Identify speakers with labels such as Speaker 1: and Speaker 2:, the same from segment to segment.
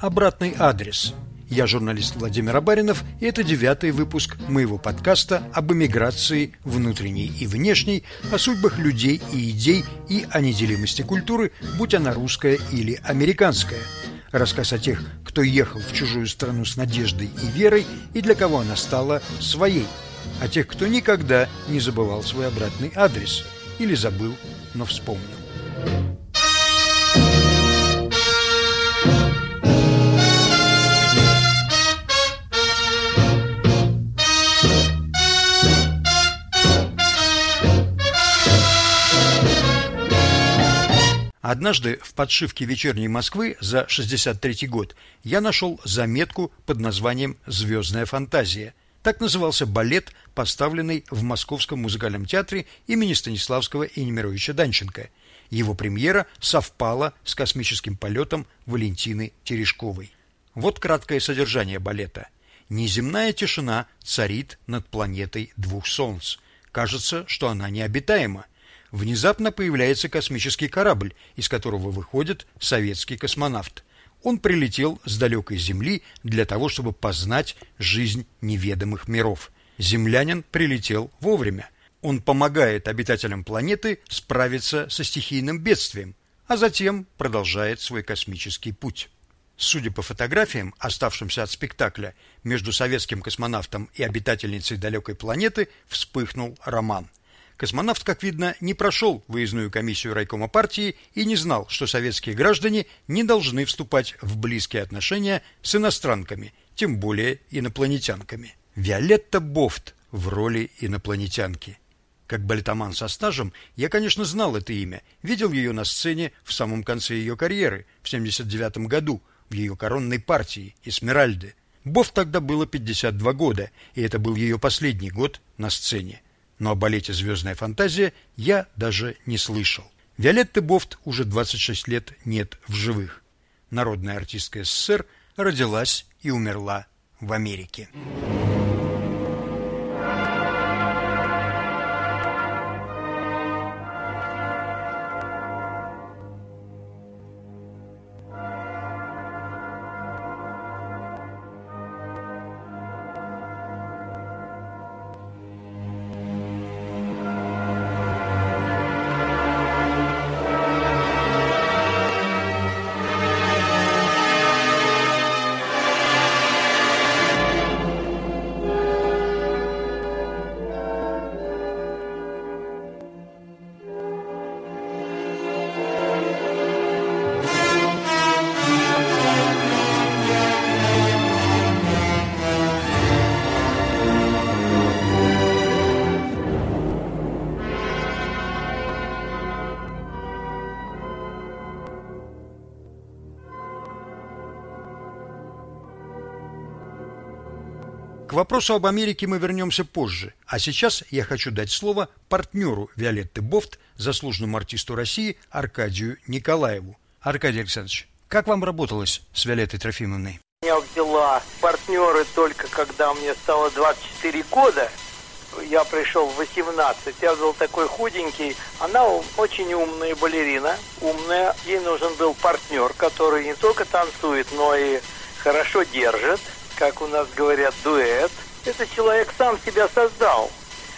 Speaker 1: «Обратный адрес». Я журналист Владимир Абаринов, и это девятый выпуск моего подкаста об эмиграции внутренней и внешней, о судьбах людей и идей и о неделимости культуры, будь она русская или американская. Рассказ о тех, кто ехал в чужую страну с надеждой и верой, и для кого она стала своей. О тех, кто никогда не забывал свой обратный адрес. Или забыл, но вспомнил. Однажды в подшивке «Вечерней Москвы» за 63 год я нашел заметку под названием «Звездная фантазия». Так назывался балет, поставленный в Московском музыкальном театре имени Станиславского и Немировича Данченко. Его премьера совпала с космическим полетом Валентины Терешковой. Вот краткое содержание балета. Неземная тишина царит над планетой двух солнц. Кажется, что она необитаема внезапно появляется космический корабль, из которого выходит советский космонавт. Он прилетел с далекой Земли для того, чтобы познать жизнь неведомых миров. Землянин прилетел вовремя. Он помогает обитателям планеты справиться со стихийным бедствием, а затем продолжает свой космический путь. Судя по фотографиям, оставшимся от спектакля, между советским космонавтом и обитательницей далекой планеты вспыхнул роман – Космонавт, как видно, не прошел выездную комиссию райкома партии и не знал, что советские граждане не должны вступать в близкие отношения с иностранками, тем более инопланетянками. Виолетта Бофт в роли инопланетянки. Как балетоман со стажем, я, конечно, знал это имя, видел ее на сцене в самом конце ее карьеры, в 79 году, в ее коронной партии «Эсмеральды». Бофт тогда было 52 года, и это был ее последний год на сцене но о балете «Звездная фантазия» я даже не слышал. Виолетты Бофт уже 26 лет нет в живых. Народная артистка СССР родилась и умерла в Америке. К вопросу об Америке мы вернемся позже, а сейчас я хочу дать слово партнеру Виолетты Бофт, заслуженному артисту России Аркадию Николаеву. Аркадий Александрович, как вам работалось с Виолеттой Трофимовной?
Speaker 2: Меня взяла партнеры только когда мне стало 24 года. Я пришел в 18, я был такой худенький. Она очень умная балерина, умная. Ей нужен был партнер, который не только танцует, но и хорошо держит как у нас говорят, дуэт. Этот человек сам себя создал.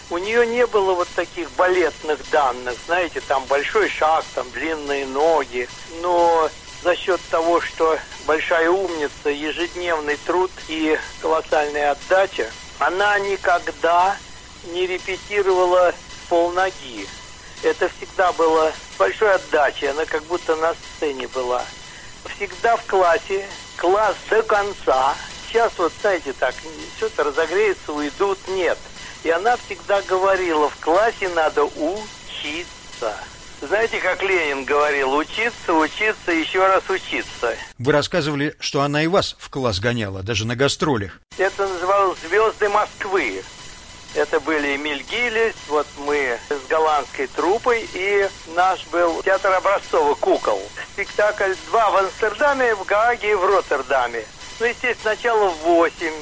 Speaker 2: У нее не было вот таких балетных данных, знаете, там большой шаг, там длинные ноги. Но за счет того, что большая умница, ежедневный труд и колоссальная отдача, она никогда не репетировала полноги. Это всегда было большой отдачей, она как будто на сцене была. Всегда в классе, класс до конца, сейчас вот, знаете, так, что-то разогреется, уйдут, нет. И она всегда говорила, в классе надо учиться. Знаете, как Ленин говорил, учиться, учиться, еще раз учиться.
Speaker 1: Вы рассказывали, что она и вас в класс гоняла, даже на гастролях.
Speaker 2: Это называлось «Звезды Москвы». Это были Эмиль Гиллис, вот мы с голландской труппой, и наш был театр Образцова «Кукол». Спектакль два в Амстердаме, в Гааге и в Роттердаме. Ну, естественно, сначала в 8,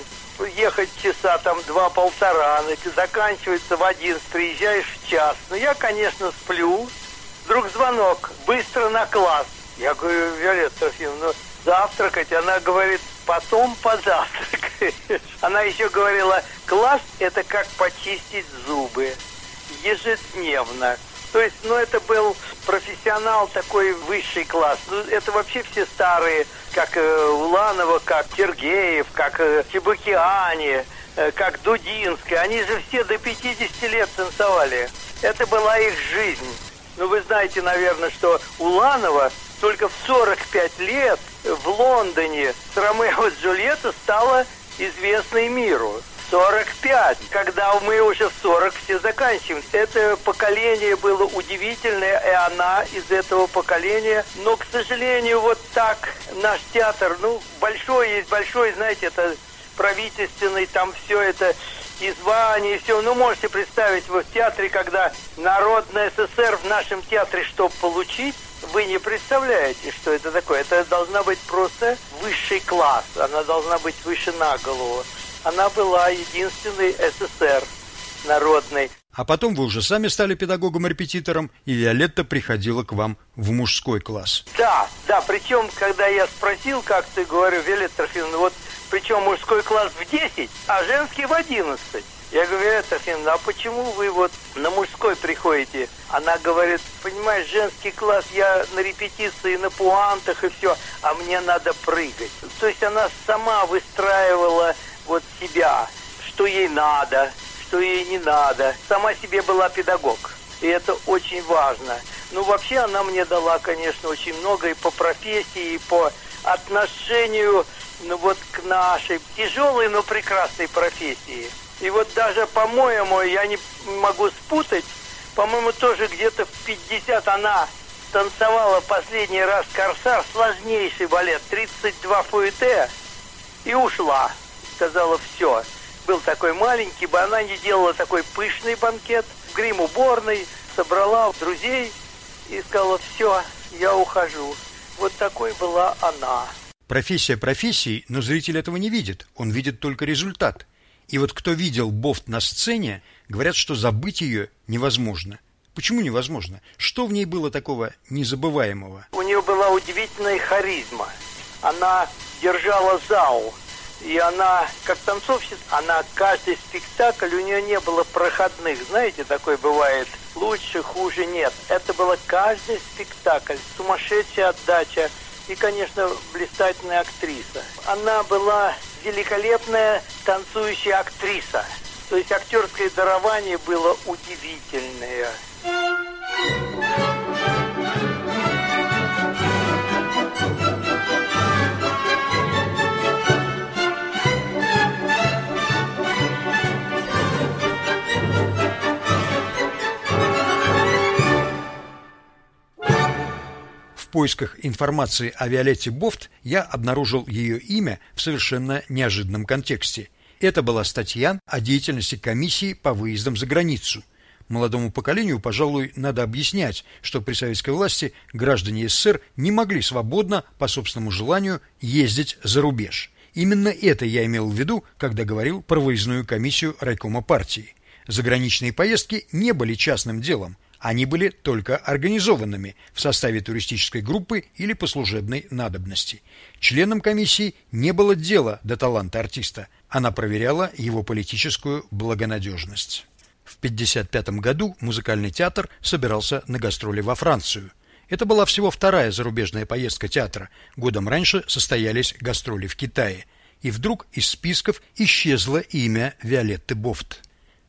Speaker 2: ехать часа там два-полтора, заканчивается в 11, приезжаешь в час. Ну, я, конечно, сплю. Вдруг звонок, быстро на класс. Я говорю, Виолетта Трофимовна, ну, завтракать. Она говорит, потом позавтракаешь. Она еще говорила, класс – это как почистить зубы ежедневно. То есть, ну, это был профессионал такой высший класс. Ну, это вообще все старые, как э, Уланова, как Сергеев, как э, Чебукиани, э, как Дудинская. Они же все до 50 лет танцевали. Это была их жизнь. Ну, вы знаете, наверное, что Уланова только в 45 лет в Лондоне с Ромео Джульетта стала известной миру. 45, когда мы уже в 40 все заканчиваем. Это поколение было удивительное, и она из этого поколения. Но, к сожалению, вот так наш театр, ну, большой есть большой, знаете, это правительственный, там все это и звания, и все. Ну, можете представить, вы в театре, когда Народная ССР в нашем театре, чтобы получить, вы не представляете, что это такое. Это должна быть просто высший класс. Она должна быть выше на голову она была единственной СССР народной.
Speaker 1: А потом вы уже сами стали педагогом-репетитором, и Виолетта приходила к вам в мужской класс.
Speaker 2: Да, да, причем, когда я спросил, как ты говорю, Виолетта Трофимовна, вот причем мужской класс в 10, а женский в 11. Я говорю, Виолетта Трофимовна, а почему вы вот на мужской приходите? Она говорит, понимаешь, женский класс, я на репетиции, на пуантах и все, а мне надо прыгать. То есть она сама выстраивала вот себя, что ей надо, что ей не надо. Сама себе была педагог. И это очень важно. Ну, вообще она мне дала, конечно, очень много и по профессии, и по отношению, ну, вот к нашей тяжелой, но прекрасной профессии. И вот даже, по-моему, я не могу спутать, по-моему, тоже где-то в 50 она танцевала последний раз «Корсар», сложнейший балет, 32 фуэте, и ушла сказала все. Был такой маленький, бы она не делала такой пышный банкет, в грим-уборной, собрала друзей и сказала, все, я ухожу. Вот такой была она.
Speaker 1: Профессия профессией, но зритель этого не видит, он видит только результат. И вот кто видел Бофт на сцене, говорят, что забыть ее невозможно. Почему невозможно? Что в ней было такого незабываемого?
Speaker 2: У нее была удивительная харизма. Она держала зал. И она, как танцовщица, она каждый спектакль, у нее не было проходных. Знаете, такой бывает. Лучше, хуже нет. Это было каждый спектакль. Сумасшедшая отдача. И, конечно, блистательная актриса. Она была великолепная танцующая актриса. То есть актерское дарование было удивительное.
Speaker 1: Поисках информации о Виолетте Бофт я обнаружил ее имя в совершенно неожиданном контексте. Это была статья о деятельности комиссии по выездам за границу. Молодому поколению, пожалуй, надо объяснять, что при советской власти граждане СССР не могли свободно, по собственному желанию, ездить за рубеж. Именно это я имел в виду, когда говорил про выездную комиссию райкома партии. Заграничные поездки не были частным делом, они были только организованными в составе туристической группы или по служебной надобности. Членам комиссии не было дела до таланта артиста. Она проверяла его политическую благонадежность. В 1955 году музыкальный театр собирался на гастроли во Францию. Это была всего вторая зарубежная поездка театра. Годом раньше состоялись гастроли в Китае. И вдруг из списков исчезло имя Виолетты Бофт.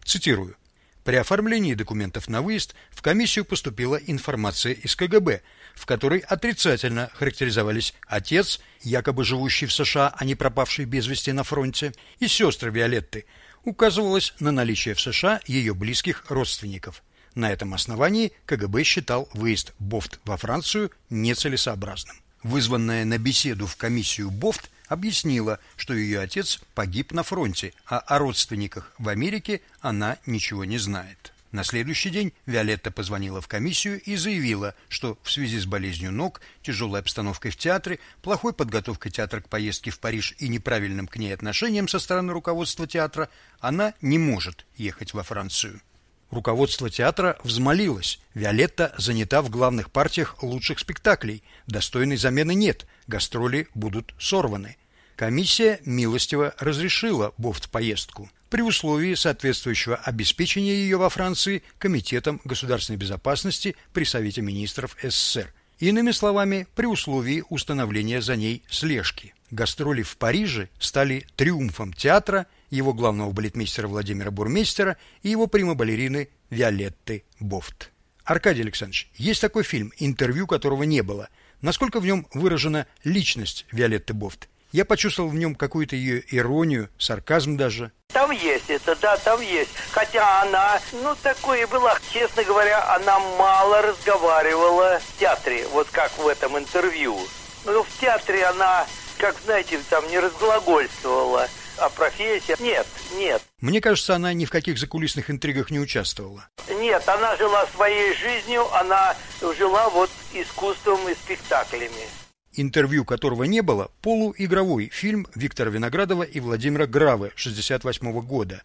Speaker 1: Цитирую. При оформлении документов на выезд в комиссию поступила информация из КГБ, в которой отрицательно характеризовались отец, якобы живущий в США, а не пропавший без вести на фронте, и сестры Виолетты. Указывалось на наличие в США ее близких родственников. На этом основании КГБ считал выезд Бофт во Францию нецелесообразным. Вызванная на беседу в комиссию Бофт объяснила, что ее отец погиб на фронте, а о родственниках в Америке она ничего не знает. На следующий день Виолетта позвонила в комиссию и заявила, что в связи с болезнью ног, тяжелой обстановкой в театре, плохой подготовкой театра к поездке в Париж и неправильным к ней отношением со стороны руководства театра, она не может ехать во Францию. Руководство театра взмолилось. Виолетта занята в главных партиях лучших спектаклей. Достойной замены нет. Гастроли будут сорваны. Комиссия милостиво разрешила Бофт поездку при условии соответствующего обеспечения ее во Франции Комитетом государственной безопасности при Совете министров СССР. Иными словами, при условии установления за ней слежки. Гастроли в Париже стали триумфом театра, его главного балетмейстера Владимира Бурмейстера и его прима-балерины Виолетты Бофт. Аркадий Александрович, есть такой фильм, интервью которого не было. Насколько в нем выражена личность Виолетты Бофт? Я почувствовал в нем какую-то ее иронию, сарказм даже.
Speaker 2: Там есть это, да, там есть. Хотя она, ну, такое была, честно говоря, она мало разговаривала в театре, вот как в этом интервью. Ну, в театре она, как знаете, там не разглагольствовала о профессии. Нет, нет.
Speaker 1: Мне кажется, она ни в каких закулисных интригах не участвовала.
Speaker 2: Нет, она жила своей жизнью, она жила вот искусством и спектаклями
Speaker 1: интервью которого не было, полуигровой фильм Виктора Виноградова и Владимира Гравы 68 года.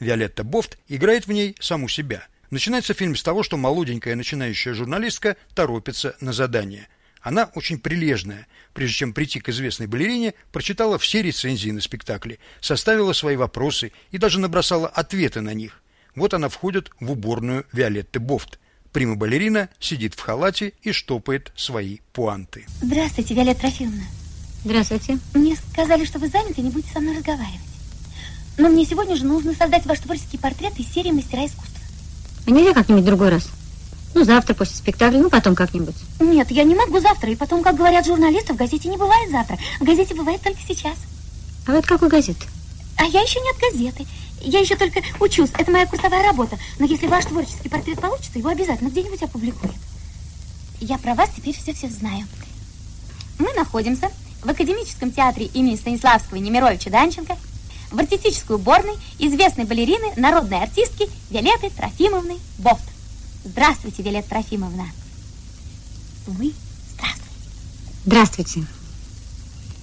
Speaker 1: Виолетта Бофт играет в ней саму себя. Начинается фильм с того, что молоденькая начинающая журналистка торопится на задание. Она очень прилежная. Прежде чем прийти к известной балерине, прочитала все рецензии на спектакли, составила свои вопросы и даже набросала ответы на них. Вот она входит в уборную Виолетты Бофт. Прима-балерина сидит в халате и штопает свои пуанты.
Speaker 3: Здравствуйте, Виолетта Трофимовна.
Speaker 4: Здравствуйте.
Speaker 3: Мне сказали, что вы заняты и не будете со мной разговаривать. Но мне сегодня же нужно создать ваш творческий портрет из серии «Мастера искусства».
Speaker 4: А нельзя как-нибудь другой раз? Ну, завтра после спектакля, ну, потом как-нибудь.
Speaker 3: Нет, я не могу завтра. И потом, как говорят журналисты, в газете не бывает завтра. В газете бывает только сейчас.
Speaker 4: А вы от какой газеты?
Speaker 3: А я еще не от газеты. Я еще только учусь. Это моя курсовая работа. Но если ваш творческий портрет получится, его обязательно где-нибудь опубликуют. Я про вас теперь все-все знаю. Мы находимся в Академическом театре имени Станиславского и Немировича Данченко в артистической уборной известной балерины, народной артистки Виолетты Трофимовны Бофт. Здравствуйте, Виолетта Трофимовна. Вы здравствуйте.
Speaker 4: Здравствуйте.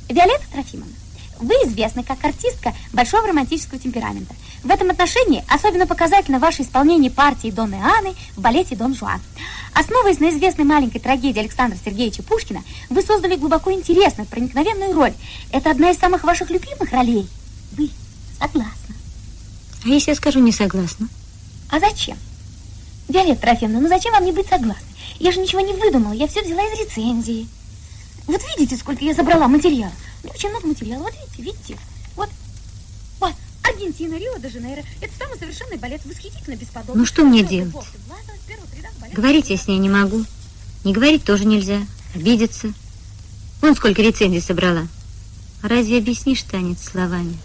Speaker 3: Виолетта Трофимовна, вы известны как артистка большого романтического темперамента. В этом отношении особенно показательно ваше исполнение партии Донны Анны в балете «Дон Жуан». Основываясь на известной маленькой трагедии Александра Сергеевича Пушкина, вы создали глубоко интересную, проникновенную роль. Это одна из самых ваших любимых ролей. Вы согласны?
Speaker 4: А если я скажу не согласна?
Speaker 3: А зачем? Виолетта Трофимовна, ну зачем вам не быть согласной? Я же ничего не выдумала, я все взяла из рецензии. Вот видите, сколько я забрала материала? Очень много материала. Вот видите, видите? Вот, вот, Аргентина, Рио-де-Жанейро. Это самый совершенный балет, восхитительно бесподобный.
Speaker 4: Ну что мне делать? Говорить я с ней не могу. Не говорить тоже нельзя. Обидеться. Вон сколько рецензий собрала. Разве объяснишь танец словами?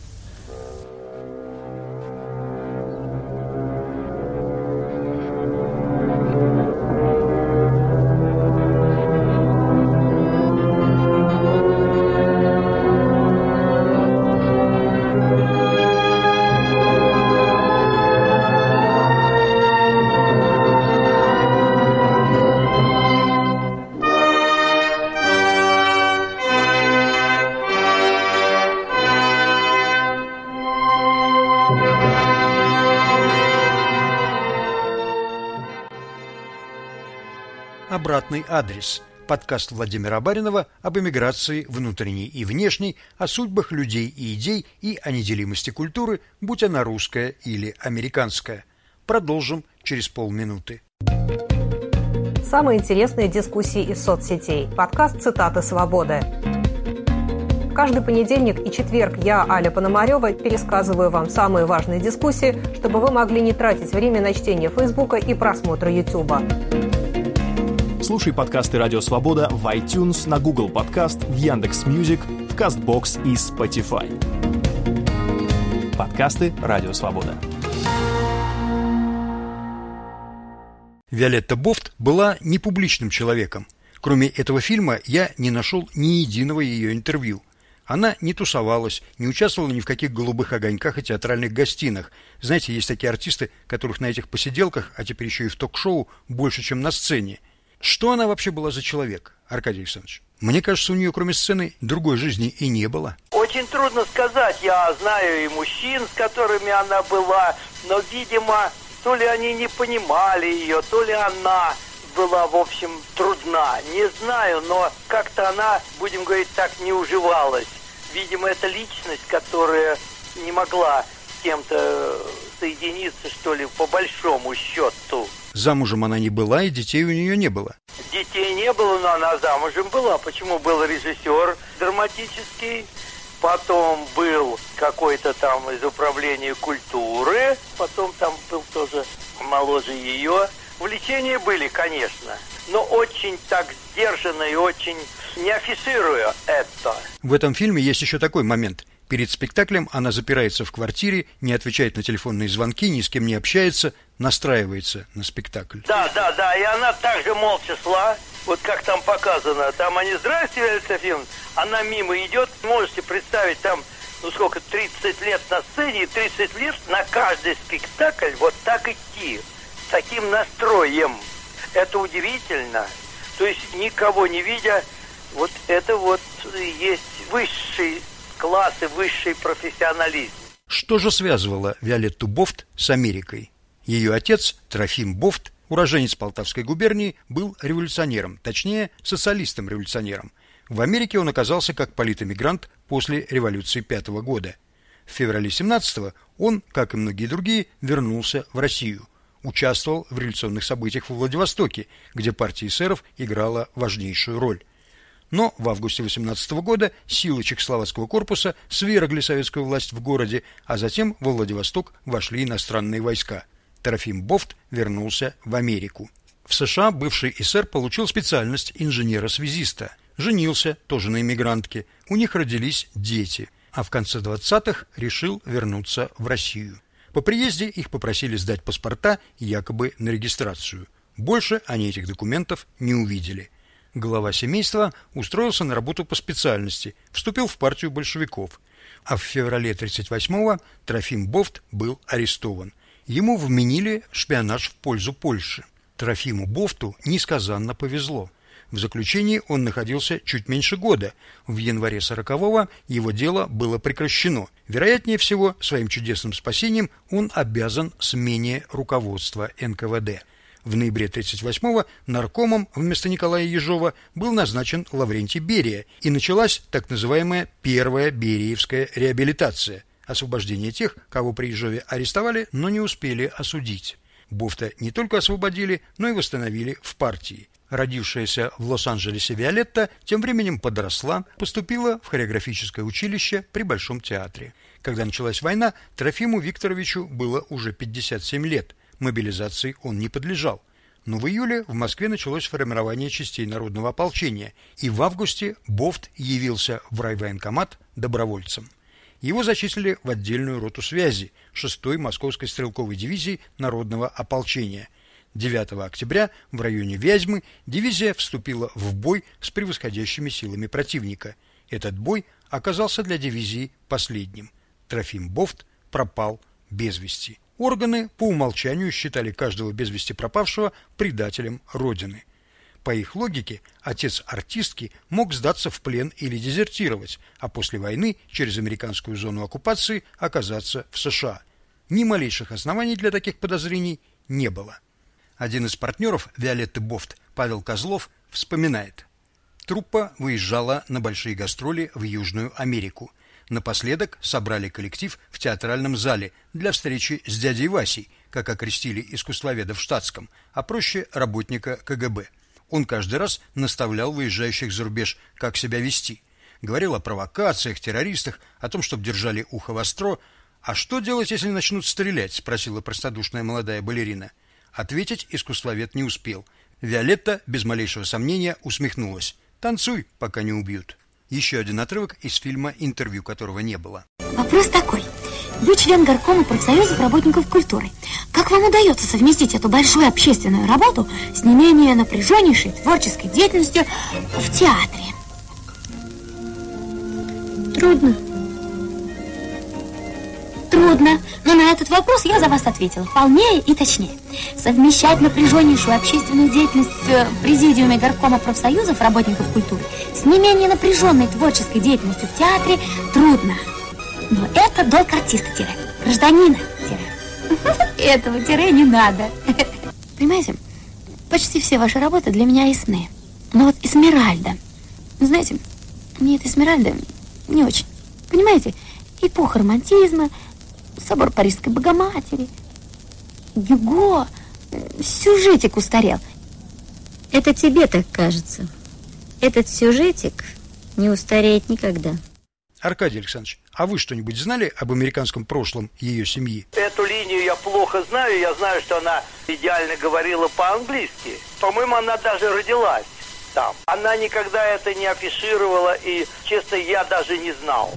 Speaker 1: Обратный адрес. Подкаст Владимира Баринова об эмиграции внутренней и внешней, о судьбах людей и идей и о неделимости культуры, будь она русская или американская. Продолжим через полминуты.
Speaker 5: Самые интересные дискуссии из соцсетей. Подкаст «Цитаты свободы». Каждый понедельник и четверг я, Аля Пономарева, пересказываю вам самые важные дискуссии, чтобы вы могли не тратить время на чтение Фейсбука и просмотр Ютуба.
Speaker 6: Слушай подкасты «Радио Свобода» в iTunes, на Google Подкаст, в Яндекс Music, в Castbox и Spotify. Подкасты «Радио Свобода».
Speaker 1: Виолетта Бовт была непубличным человеком. Кроме этого фильма я не нашел ни единого ее интервью. Она не тусовалась, не участвовала ни в каких голубых огоньках и театральных гостиных. Знаете, есть такие артисты, которых на этих посиделках, а теперь еще и в ток-шоу, больше, чем на сцене – что она вообще была за человек, Аркадий Александрович? Мне кажется, у нее кроме сцены другой жизни и не было.
Speaker 2: Очень трудно сказать. Я знаю и мужчин, с которыми она была, но, видимо, то ли они не понимали ее, то ли она была, в общем, трудна. Не знаю, но как-то она, будем говорить так, не уживалась. Видимо, это личность, которая не могла с кем-то соединиться, что ли, по большому счету.
Speaker 1: Замужем она не была, и детей у нее не было.
Speaker 2: Детей не было, но она замужем была. Почему был режиссер драматический? Потом был какой-то там из управления культуры. Потом там был тоже моложе ее. Влечения были, конечно, но очень так сдержанно и очень не афишируя это.
Speaker 1: В этом фильме есть еще такой момент. Перед спектаклем она запирается в квартире, не отвечает на телефонные звонки, ни с кем не общается, настраивается на спектакль.
Speaker 2: Да, да, да, и она также молча шла, вот как там показано. Там они, здрасте, Виолетта она мимо идет, можете представить, там, ну сколько, 30 лет на сцене и 30 лет на каждый спектакль вот так идти, с таким настроем. Это удивительно. То есть никого не видя, вот это вот есть высший класс и высший профессионализм.
Speaker 1: Что же связывало Виолетту Бофт с Америкой? Ее отец, Трофим Бофт, уроженец Полтавской губернии, был революционером, точнее, социалистом-революционером. В Америке он оказался как политэмигрант после революции пятого года. В феврале 17-го он, как и многие другие, вернулся в Россию. Участвовал в революционных событиях во Владивостоке, где партия эсеров играла важнейшую роль. Но в августе 18 года силы Чехословацкого корпуса свергли советскую власть в городе, а затем во Владивосток вошли иностранные войска. Трофим Бофт вернулся в Америку. В США бывший эсер получил специальность инженера-связиста. Женился, тоже на иммигрантке. У них родились дети. А в конце 20-х решил вернуться в Россию. По приезде их попросили сдать паспорта якобы на регистрацию. Больше они этих документов не увидели. Глава семейства устроился на работу по специальности, вступил в партию большевиков. А в феврале 38-го Трофим Бофт был арестован. Ему вменили шпионаж в пользу Польши. Трофиму Бофту несказанно повезло. В заключении он находился чуть меньше года. В январе 40-го его дело было прекращено. Вероятнее всего, своим чудесным спасением он обязан смене руководства НКВД. В ноябре 1938-го наркомом вместо Николая Ежова был назначен Лаврентий Берия, и началась так называемая первая Бериевская реабилитация – освобождение тех, кого при Ежове арестовали, но не успели осудить. Бофта не только освободили, но и восстановили в партии. Родившаяся в Лос-Анджелесе Виолетта тем временем подросла, поступила в хореографическое училище при Большом театре. Когда началась война, Трофиму Викторовичу было уже 57 лет – Мобилизации он не подлежал. Но в июле в Москве началось формирование частей народного ополчения, и в августе Бофт явился в райвоенкомат добровольцем. Его зачислили в отдельную роту связи 6-й Московской стрелковой дивизии народного ополчения. 9 октября в районе Вязьмы дивизия вступила в бой с превосходящими силами противника. Этот бой оказался для дивизии последним. Трофим Бофт пропал без вести. Органы по умолчанию считали каждого без вести пропавшего предателем Родины. По их логике, отец артистки мог сдаться в плен или дезертировать, а после войны через американскую зону оккупации оказаться в США. Ни малейших оснований для таких подозрений не было. Один из партнеров Виолетты Бофт, Павел Козлов, вспоминает. Труппа выезжала на большие гастроли в Южную Америку. Напоследок собрали коллектив в театральном зале для встречи с дядей Васей, как окрестили искусствоведа в штатском, а проще работника КГБ. Он каждый раз наставлял выезжающих за рубеж, как себя вести. Говорил о провокациях, террористах, о том, чтобы держали ухо востро. «А что делать, если начнут стрелять?» – спросила простодушная молодая балерина. Ответить искусствовед не успел. Виолетта без малейшего сомнения усмехнулась. «Танцуй, пока не убьют». Еще один отрывок из фильма, интервью которого не было.
Speaker 3: Вопрос такой. Вы член горкома профсоюзов работников культуры. Как вам удается совместить эту большую общественную работу с не менее напряженнейшей творческой деятельностью в театре?
Speaker 4: Трудно
Speaker 3: трудно, но на этот вопрос я за вас ответила полнее и точнее. Совмещать напряженнейшую общественную деятельность в президиуме горкома профсоюзов работников культуры с не менее напряженной творческой деятельностью в театре трудно. Но это долг артиста-гражданина. Этого тире не надо. Понимаете, почти все ваши работы для меня ясны. Но вот Эсмеральда, знаете, мне эта Эсмеральда не очень. Понимаете, эпоха романтизма, собор Парижской Богоматери, Гюго, сюжетик устарел.
Speaker 4: Это тебе так кажется. Этот сюжетик не устареет никогда.
Speaker 1: Аркадий Александрович, а вы что-нибудь знали об американском прошлом ее семьи?
Speaker 2: Эту линию я плохо знаю. Я знаю, что она идеально говорила по-английски. По-моему, она даже родилась там. Она никогда это не афишировала, и, честно, я даже не знал.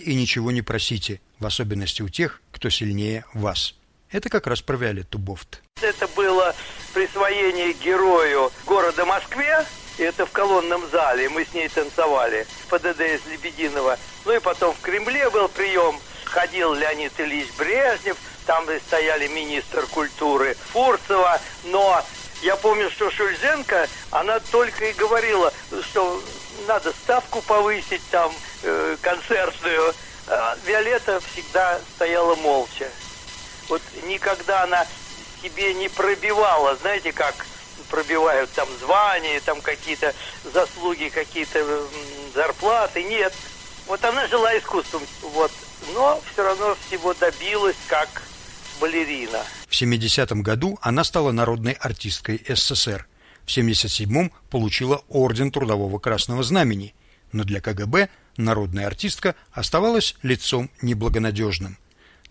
Speaker 1: И ничего не просите, в особенности у тех, кто сильнее вас. Это как раз про Виолетту Бофт.
Speaker 2: Это было присвоение герою города Москве. Это в колонном зале. Мы с ней танцевали. ПДД из Лебединого. Ну и потом в Кремле был прием. Ходил Леонид Ильич Брежнев. Там стояли министр культуры Фурцева. Но я помню, что Шульзенко, она только и говорила, что надо ставку повысить там, э, концертную. А Виолетта всегда стояла молча. Вот никогда она себе не пробивала, знаете, как пробивают там звания, там какие-то заслуги, какие-то зарплаты. Нет. Вот она жила искусством, вот. Но все равно всего добилась, как балерина.
Speaker 1: В 70-м году она стала народной артисткой СССР. В 77-м получила Орден Трудового Красного Знамени. Но для КГБ народная артистка оставалась лицом неблагонадежным.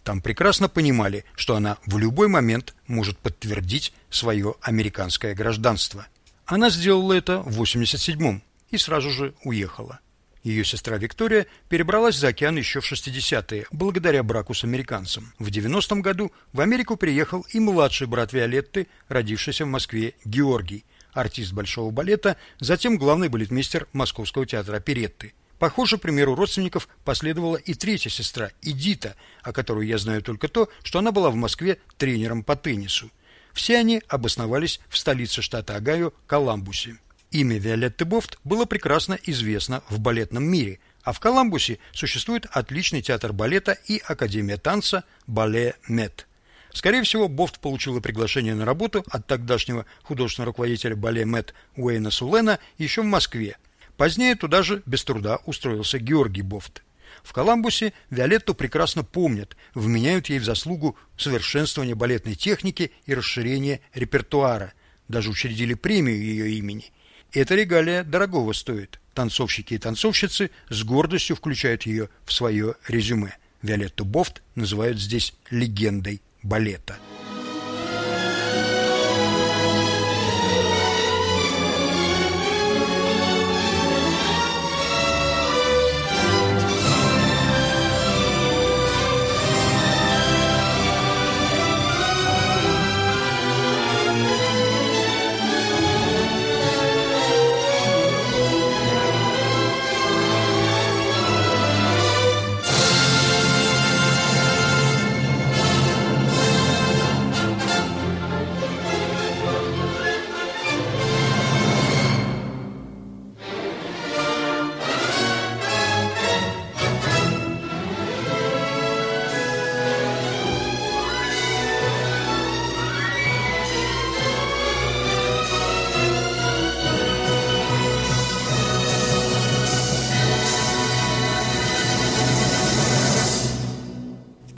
Speaker 1: Там прекрасно понимали, что она в любой момент может подтвердить свое американское гражданство. Она сделала это в 87-м и сразу же уехала. Ее сестра Виктория перебралась за океан еще в 60-е, благодаря браку с американцем. В 90-м году в Америку приехал и младший брат Виолетты, родившийся в Москве Георгий, артист большого балета, затем главный балетмейстер Московского театра оперетты. Похоже, примеру родственников последовала и третья сестра, Эдита, о которой я знаю только то, что она была в Москве тренером по теннису. Все они обосновались в столице штата Огайо, Коламбусе. Имя Виолетты Бофт было прекрасно известно в балетном мире, а в Коламбусе существует отличный театр балета и Академия танца Бале Мет. Скорее всего, Бофт получила приглашение на работу от тогдашнего художественного руководителя Бале Мет Уэйна Сулена еще в Москве – Позднее туда же без труда устроился Георгий Бофт. В Коламбусе Виолетту прекрасно помнят, вменяют ей в заслугу совершенствования балетной техники и расширения репертуара. Даже учредили премию ее имени. Эта регалия дорогого стоит. Танцовщики и танцовщицы с гордостью включают ее в свое резюме. Виолетту Бофт называют здесь легендой балета.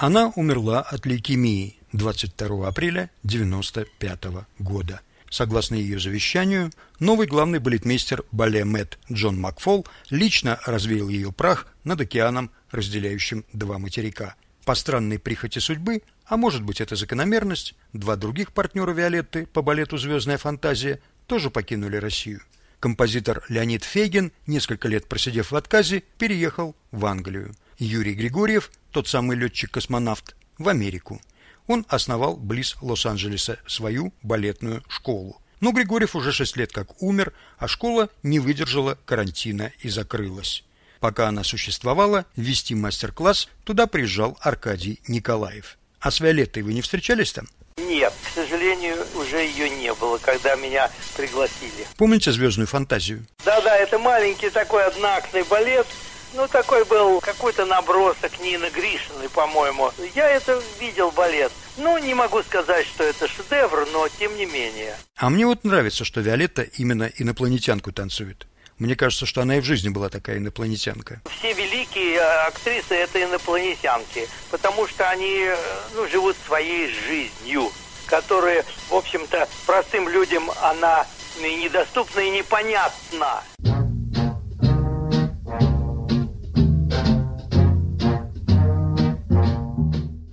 Speaker 1: Она умерла от лейкемии 22 апреля 1995 года. Согласно ее завещанию, новый главный балетмейстер бале Мэтт Джон Макфол лично развеял ее прах над океаном, разделяющим два материка. По странной прихоти судьбы, а может быть это закономерность, два других партнера Виолетты по балету «Звездная фантазия» тоже покинули Россию. Композитор Леонид Фейгин, несколько лет просидев в отказе, переехал в Англию. Юрий Григорьев, тот самый летчик-космонавт, в Америку он основал близ Лос-Анджелеса свою балетную школу. Но Григорьев уже шесть лет как умер, а школа не выдержала карантина и закрылась. Пока она существовала, вести мастер-класс туда приезжал Аркадий Николаев. А с Виолеттой вы не встречались там?
Speaker 2: Нет, к сожалению, уже ее не было, когда меня пригласили.
Speaker 1: Помните «Звездную фантазию»?
Speaker 2: Да-да, это маленький такой одноактный балет, ну, такой был какой-то набросок Нины Гришиной, по-моему. Я это видел балет. Ну, не могу сказать, что это шедевр, но тем не менее.
Speaker 1: А мне вот нравится, что Виолетта именно инопланетянку танцует. Мне кажется, что она и в жизни была такая инопланетянка.
Speaker 2: Все великие актрисы – это инопланетянки, потому что они э, ну, живут своей жизнью, которая, в общем-то, простым людям она недоступна и непонятна.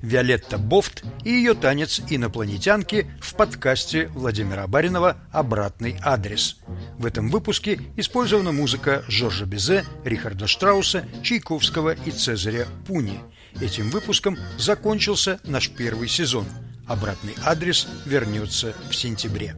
Speaker 1: Виолетта Бофт и ее танец инопланетянки в подкасте Владимира Баринова «Обратный адрес». В этом выпуске использована музыка Жоржа Безе, Рихарда Штрауса, Чайковского и Цезаря Пуни. Этим выпуском закончился наш первый сезон. «Обратный адрес» вернется в сентябре.